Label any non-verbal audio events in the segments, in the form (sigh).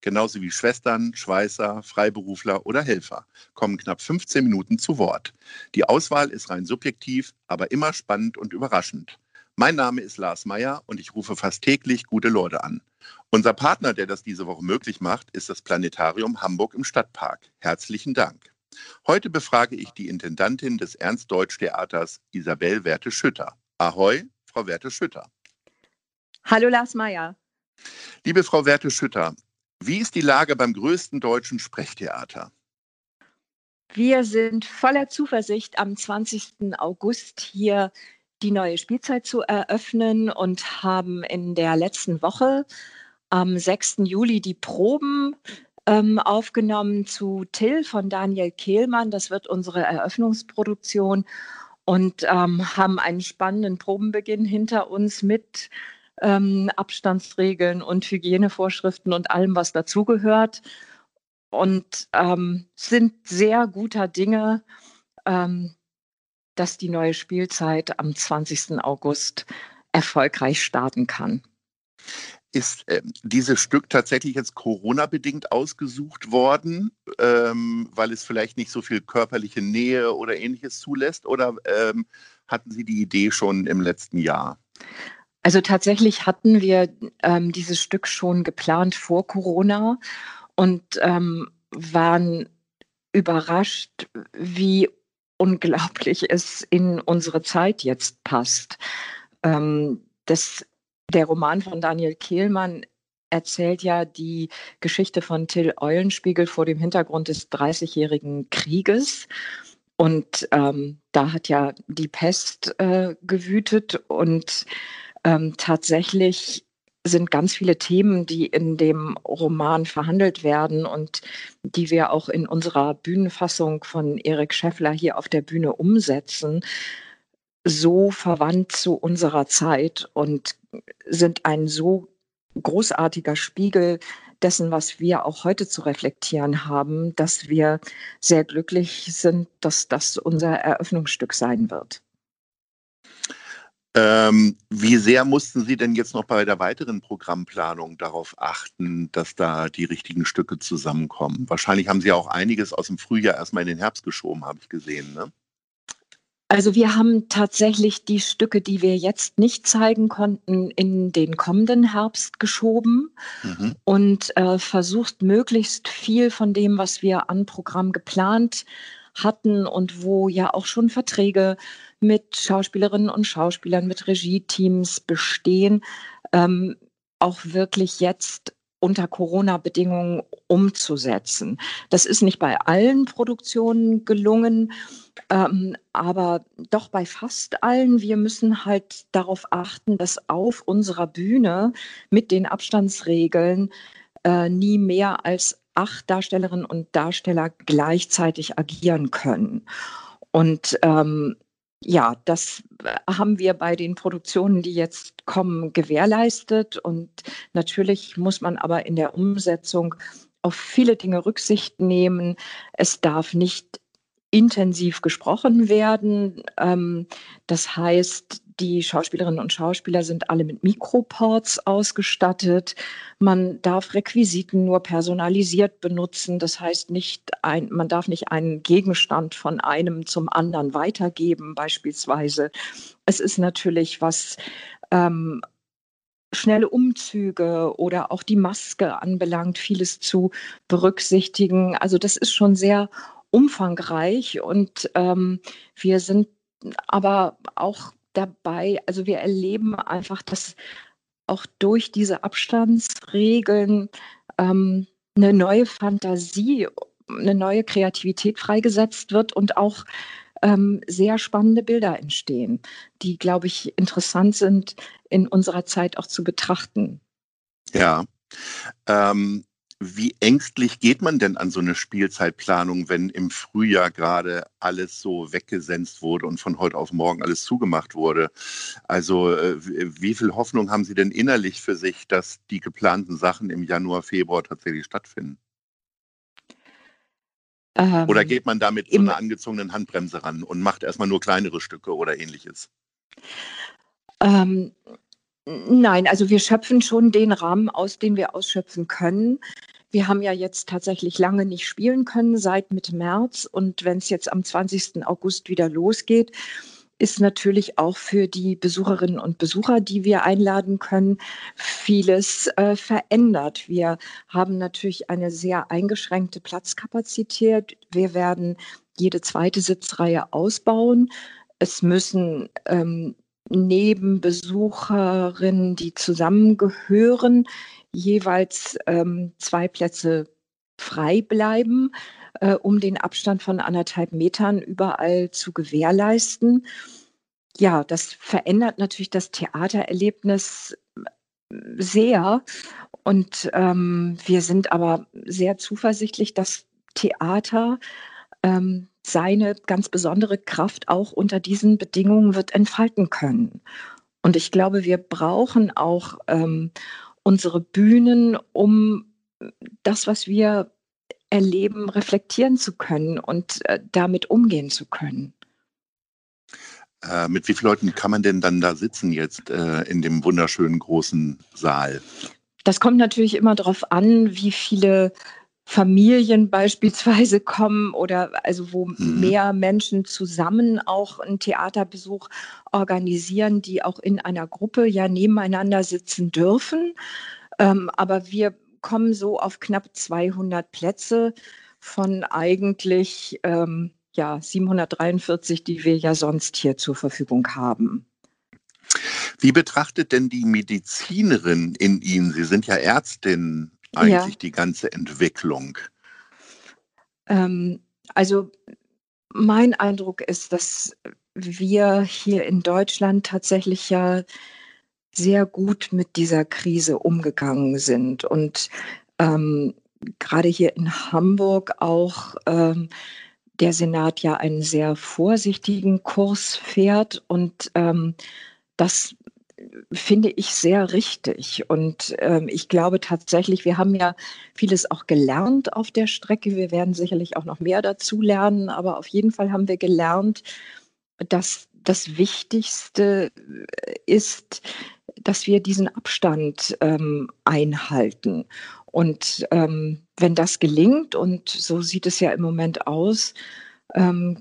genauso wie Schwestern, Schweißer, Freiberufler oder Helfer, kommen knapp 15 Minuten zu Wort. Die Auswahl ist rein subjektiv, aber immer spannend und überraschend. Mein Name ist Lars Meyer und ich rufe fast täglich gute Leute an. Unser Partner, der das diese Woche möglich macht, ist das Planetarium Hamburg im Stadtpark. Herzlichen Dank. Heute befrage ich die Intendantin des Ernst-Deutsch-Theaters Isabel Werte-Schütter. Ahoi, Frau Werte-Schütter. Hallo Lars Meyer. Liebe Frau Werte-Schütter, wie ist die Lage beim größten deutschen Sprechtheater? Wir sind voller Zuversicht, am 20. August hier die neue Spielzeit zu eröffnen und haben in der letzten Woche am 6. Juli die Proben ähm, aufgenommen zu Till von Daniel Kehlmann. Das wird unsere Eröffnungsproduktion und ähm, haben einen spannenden Probenbeginn hinter uns mit ähm, Abstandsregeln und Hygienevorschriften und allem, was dazugehört. Und ähm, sind sehr guter Dinge, ähm, dass die neue Spielzeit am 20. August erfolgreich starten kann. Ist äh, dieses Stück tatsächlich jetzt Corona-bedingt ausgesucht worden, ähm, weil es vielleicht nicht so viel körperliche Nähe oder ähnliches zulässt? Oder ähm, hatten Sie die Idee schon im letzten Jahr? Also tatsächlich hatten wir ähm, dieses Stück schon geplant vor Corona und ähm, waren überrascht, wie unglaublich es in unsere Zeit jetzt passt. Ähm, das der Roman von Daniel Kehlmann erzählt ja die Geschichte von Till Eulenspiegel vor dem Hintergrund des Dreißigjährigen Krieges. Und ähm, da hat ja die Pest äh, gewütet und ähm, tatsächlich sind ganz viele Themen, die in dem Roman verhandelt werden und die wir auch in unserer Bühnenfassung von Erik Scheffler hier auf der Bühne umsetzen, so verwandt zu unserer Zeit und sind ein so großartiger Spiegel dessen, was wir auch heute zu reflektieren haben, dass wir sehr glücklich sind, dass das unser Eröffnungsstück sein wird. Ähm, wie sehr mussten Sie denn jetzt noch bei der weiteren Programmplanung darauf achten, dass da die richtigen Stücke zusammenkommen? Wahrscheinlich haben Sie auch einiges aus dem Frühjahr erstmal in den Herbst geschoben, habe ich gesehen. Ne? Also wir haben tatsächlich die Stücke, die wir jetzt nicht zeigen konnten, in den kommenden Herbst geschoben mhm. und äh, versucht möglichst viel von dem, was wir an Programm geplant hatten und wo ja auch schon Verträge mit Schauspielerinnen und Schauspielern, mit Regie-Teams bestehen, ähm, auch wirklich jetzt unter Corona-Bedingungen umzusetzen. Das ist nicht bei allen Produktionen gelungen, ähm, aber doch bei fast allen. Wir müssen halt darauf achten, dass auf unserer Bühne mit den Abstandsregeln äh, nie mehr als acht Darstellerinnen und Darsteller gleichzeitig agieren können. Und ähm, ja, das haben wir bei den Produktionen, die jetzt kommen, gewährleistet. Und natürlich muss man aber in der Umsetzung auf viele Dinge Rücksicht nehmen. Es darf nicht intensiv gesprochen werden. Ähm, das heißt, die Schauspielerinnen und Schauspieler sind alle mit Mikroports ausgestattet. Man darf Requisiten nur personalisiert benutzen. Das heißt nicht, ein, man darf nicht einen Gegenstand von einem zum anderen weitergeben, beispielsweise. Es ist natürlich was ähm, schnelle Umzüge oder auch die Maske anbelangt, vieles zu berücksichtigen. Also das ist schon sehr umfangreich und ähm, wir sind aber auch dabei, also wir erleben einfach, dass auch durch diese Abstandsregeln ähm, eine neue Fantasie, eine neue Kreativität freigesetzt wird und auch ähm, sehr spannende Bilder entstehen, die, glaube ich, interessant sind in unserer Zeit auch zu betrachten. Ja. Ähm, wie ängstlich geht man denn an so eine Spielzeitplanung, wenn im Frühjahr gerade alles so weggesenzt wurde und von heute auf morgen alles zugemacht wurde? Also äh, wie viel Hoffnung haben Sie denn innerlich für sich, dass die geplanten Sachen im Januar, Februar tatsächlich stattfinden? Ähm, oder geht man da mit so einer angezogenen Handbremse ran und macht erstmal nur kleinere Stücke oder ähnliches? Ähm, Nein, also wir schöpfen schon den Rahmen aus, den wir ausschöpfen können. Wir haben ja jetzt tatsächlich lange nicht spielen können, seit Mitte März. Und wenn es jetzt am 20. August wieder losgeht, ist natürlich auch für die Besucherinnen und Besucher, die wir einladen können, vieles äh, verändert. Wir haben natürlich eine sehr eingeschränkte Platzkapazität. Wir werden jede zweite Sitzreihe ausbauen. Es müssen ähm, Nebenbesucherinnen, die zusammengehören, jeweils ähm, zwei Plätze frei bleiben, äh, um den Abstand von anderthalb Metern überall zu gewährleisten. Ja, das verändert natürlich das Theatererlebnis sehr. Und ähm, wir sind aber sehr zuversichtlich, dass Theater ähm, seine ganz besondere Kraft auch unter diesen Bedingungen wird entfalten können. Und ich glaube, wir brauchen auch ähm, unsere Bühnen, um das, was wir erleben, reflektieren zu können und äh, damit umgehen zu können. Äh, mit wie vielen Leuten kann man denn dann da sitzen jetzt äh, in dem wunderschönen großen Saal? Das kommt natürlich immer darauf an, wie viele Familien beispielsweise (laughs) kommen oder also wo mhm. mehr Menschen zusammen auch einen Theaterbesuch organisieren, die auch in einer Gruppe ja nebeneinander sitzen dürfen. Ähm, aber wir kommen so auf knapp 200 Plätze von eigentlich ähm, ja, 743, die wir ja sonst hier zur Verfügung haben. Wie betrachtet denn die Medizinerin in Ihnen? Sie sind ja Ärztin eigentlich ja. die ganze Entwicklung? Ähm, also mein Eindruck ist, dass wir hier in Deutschland tatsächlich ja sehr gut mit dieser Krise umgegangen sind und ähm, gerade hier in Hamburg auch ähm, der Senat ja einen sehr vorsichtigen Kurs fährt und ähm, das finde ich sehr richtig. Und ähm, ich glaube tatsächlich, wir haben ja vieles auch gelernt auf der Strecke. Wir werden sicherlich auch noch mehr dazu lernen, aber auf jeden Fall haben wir gelernt, dass das Wichtigste äh, ist, dass wir diesen Abstand ähm, einhalten. Und ähm, wenn das gelingt, und so sieht es ja im Moment aus, ähm,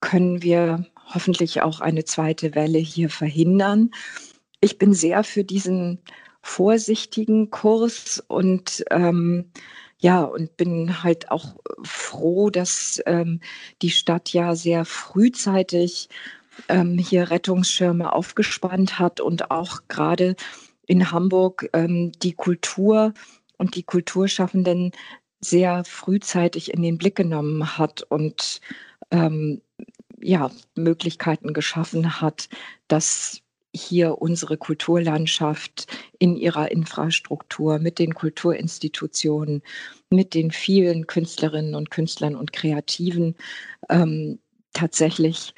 können wir hoffentlich auch eine zweite Welle hier verhindern ich bin sehr für diesen vorsichtigen Kurs und ähm, ja, und bin halt auch froh, dass ähm, die Stadt ja sehr frühzeitig ähm, hier Rettungsschirme aufgespannt hat und auch gerade in Hamburg ähm, die Kultur und die Kulturschaffenden sehr frühzeitig in den Blick genommen hat und ähm, ja, Möglichkeiten geschaffen hat, dass hier unsere Kulturlandschaft in ihrer Infrastruktur mit den Kulturinstitutionen, mit den vielen Künstlerinnen und Künstlern und Kreativen ähm, tatsächlich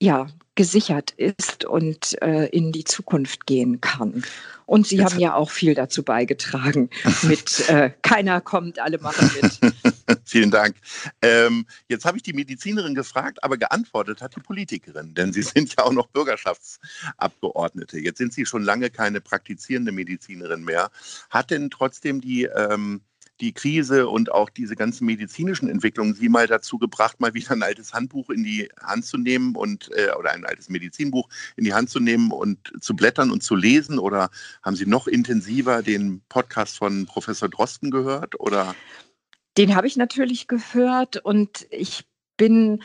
ja, gesichert ist und äh, in die Zukunft gehen kann. Und Sie Jetzt haben ja auch viel dazu beigetragen (laughs) mit äh, Keiner kommt, alle machen mit. (laughs) Vielen Dank. Ähm, jetzt habe ich die Medizinerin gefragt, aber geantwortet hat die Politikerin, denn Sie (laughs) sind ja auch noch Bürgerschaftsabgeordnete. Jetzt sind Sie schon lange keine praktizierende Medizinerin mehr. Hat denn trotzdem die ähm, die Krise und auch diese ganzen medizinischen Entwicklungen Sie mal dazu gebracht, mal wieder ein altes Handbuch in die Hand zu nehmen und äh, oder ein altes Medizinbuch in die Hand zu nehmen und zu blättern und zu lesen? Oder haben Sie noch intensiver den Podcast von Professor Drosten gehört? Oder? Den habe ich natürlich gehört und ich bin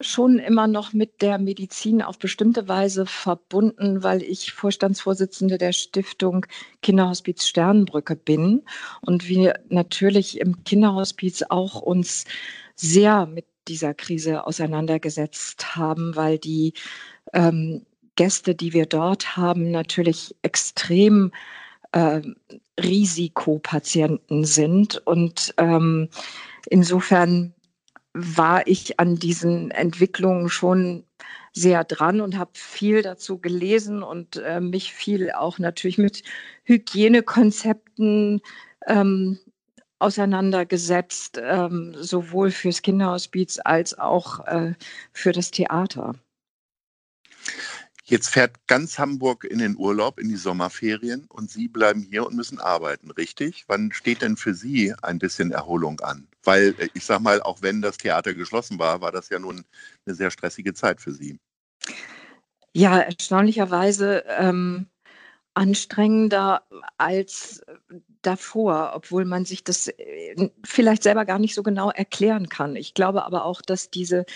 schon immer noch mit der Medizin auf bestimmte Weise verbunden, weil ich Vorstandsvorsitzende der Stiftung Kinderhospiz Sternbrücke bin und wir natürlich im Kinderhospiz auch uns sehr mit dieser Krise auseinandergesetzt haben, weil die ähm, Gäste, die wir dort haben, natürlich extrem äh, Risikopatienten sind. Und ähm, insofern war ich an diesen Entwicklungen schon sehr dran und habe viel dazu gelesen und äh, mich viel auch natürlich mit Hygienekonzepten ähm, auseinandergesetzt, ähm, sowohl fürs Kinderhospiz als auch äh, für das Theater. Jetzt fährt ganz Hamburg in den Urlaub, in die Sommerferien und Sie bleiben hier und müssen arbeiten, richtig? Wann steht denn für Sie ein bisschen Erholung an? Weil äh, ich sage mal, auch wenn das Theater geschlossen war, war das ja nun eine sehr stressige Zeit für Sie. Ja, erstaunlicherweise ähm, anstrengender als davor, obwohl man sich das äh, vielleicht selber gar nicht so genau erklären kann. Ich glaube aber auch, dass diese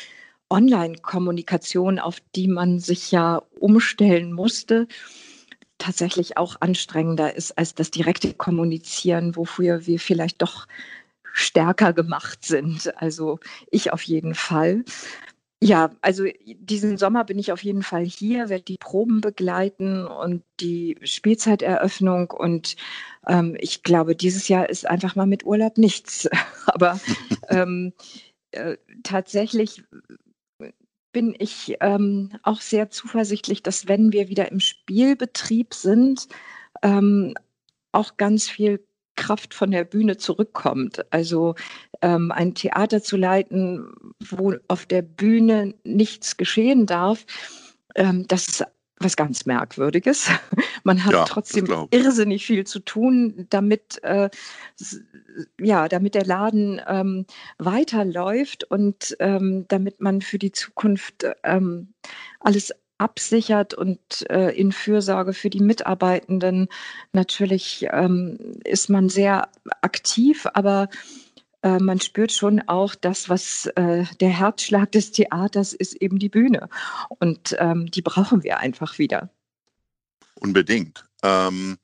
Online-Kommunikation, auf die man sich ja umstellen musste, tatsächlich auch anstrengender ist als das direkte Kommunizieren, wofür wir vielleicht doch stärker gemacht sind. Also ich auf jeden Fall. Ja, also diesen Sommer bin ich auf jeden Fall hier, werde die Proben begleiten und die Spielzeiteröffnung. Und ähm, ich glaube, dieses Jahr ist einfach mal mit Urlaub nichts. (laughs) Aber ähm, äh, tatsächlich bin ich ähm, auch sehr zuversichtlich, dass wenn wir wieder im Spielbetrieb sind, ähm, auch ganz viel Kraft von der Bühne zurückkommt. Also ähm, ein Theater zu leiten, wo auf der Bühne nichts geschehen darf, ähm, das ist was ganz Merkwürdiges. (laughs) Man hat ja, trotzdem irrsinnig viel zu tun, damit, äh, ja, damit der Laden ähm, weiterläuft und ähm, damit man für die Zukunft ähm, alles absichert und äh, in Fürsorge für die Mitarbeitenden. Natürlich ähm, ist man sehr aktiv, aber äh, man spürt schon auch das, was äh, der Herzschlag des Theaters ist, eben die Bühne. Und ähm, die brauchen wir einfach wieder. Unbedingt. Ähm,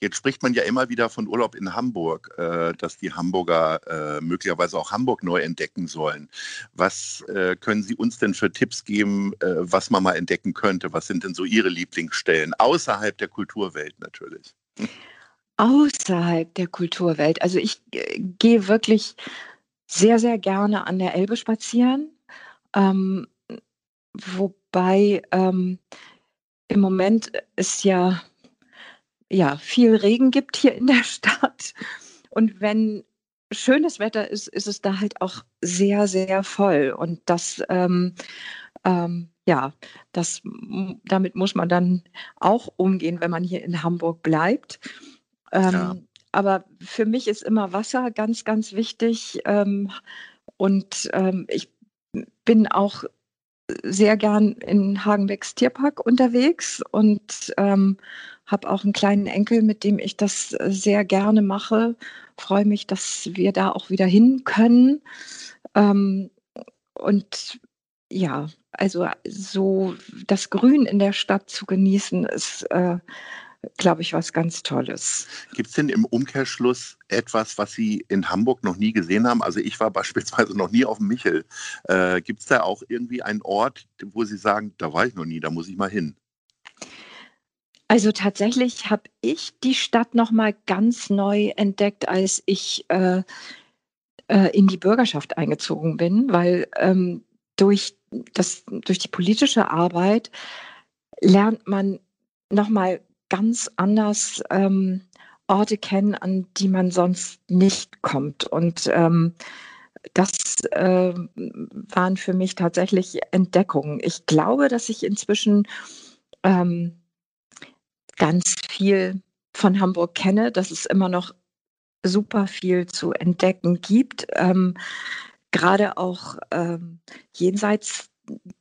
jetzt spricht man ja immer wieder von Urlaub in Hamburg, äh, dass die Hamburger äh, möglicherweise auch Hamburg neu entdecken sollen. Was äh, können Sie uns denn für Tipps geben, äh, was man mal entdecken könnte? Was sind denn so Ihre Lieblingsstellen außerhalb der Kulturwelt natürlich? Außerhalb der Kulturwelt. Also ich äh, gehe wirklich sehr, sehr gerne an der Elbe spazieren. Ähm, wobei ähm, im Moment es ja, ja viel Regen gibt hier in der (laughs) Stadt. Und wenn schönes Wetter ist, ist es da halt auch sehr, sehr voll. Und das, ähm, ähm, ja, das, damit muss man dann auch umgehen, wenn man hier in Hamburg bleibt. Ähm, ja. Aber für mich ist immer Wasser ganz, ganz wichtig. Ähm, und ähm, ich bin auch sehr gern in Hagenbecks Tierpark unterwegs und ähm, habe auch einen kleinen Enkel, mit dem ich das sehr gerne mache. Freue mich, dass wir da auch wieder hin können. Ähm, und ja, also so das Grün in der Stadt zu genießen, ist äh, glaube ich, was ganz Tolles. Gibt es denn im Umkehrschluss etwas, was Sie in Hamburg noch nie gesehen haben? Also ich war (laughs) beispielsweise noch nie auf dem Michel. Äh, Gibt es da auch irgendwie einen Ort, wo Sie sagen, da war ich noch nie, da muss ich mal hin? Also tatsächlich habe ich die Stadt noch mal ganz neu entdeckt, als ich äh, äh, in die Bürgerschaft eingezogen bin, weil ähm, durch, das, durch die politische Arbeit lernt man noch mal ganz anders ähm, Orte kennen, an die man sonst nicht kommt. Und ähm, das äh, waren für mich tatsächlich Entdeckungen. Ich glaube, dass ich inzwischen ähm, ganz viel von Hamburg kenne, dass es immer noch super viel zu entdecken gibt. Ähm, Gerade auch ähm, jenseits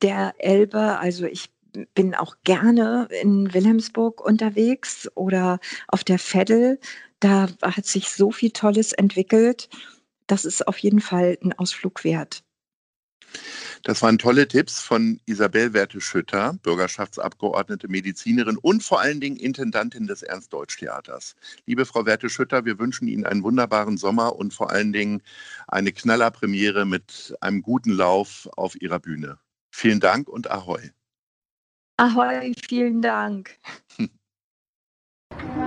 der Elbe. Also ich bin auch gerne in Wilhelmsburg unterwegs oder auf der Veddel. Da hat sich so viel Tolles entwickelt. Das ist auf jeden Fall ein Ausflug wert. Das waren tolle Tipps von Isabel Werte-Schütter, Bürgerschaftsabgeordnete, Medizinerin und vor allen Dingen Intendantin des Ernst-Deutsch-Theaters. Liebe Frau Werte-Schütter, wir wünschen Ihnen einen wunderbaren Sommer und vor allen Dingen eine Knallerpremiere mit einem guten Lauf auf Ihrer Bühne. Vielen Dank und Ahoi. Ahoi, vielen Dank. (laughs)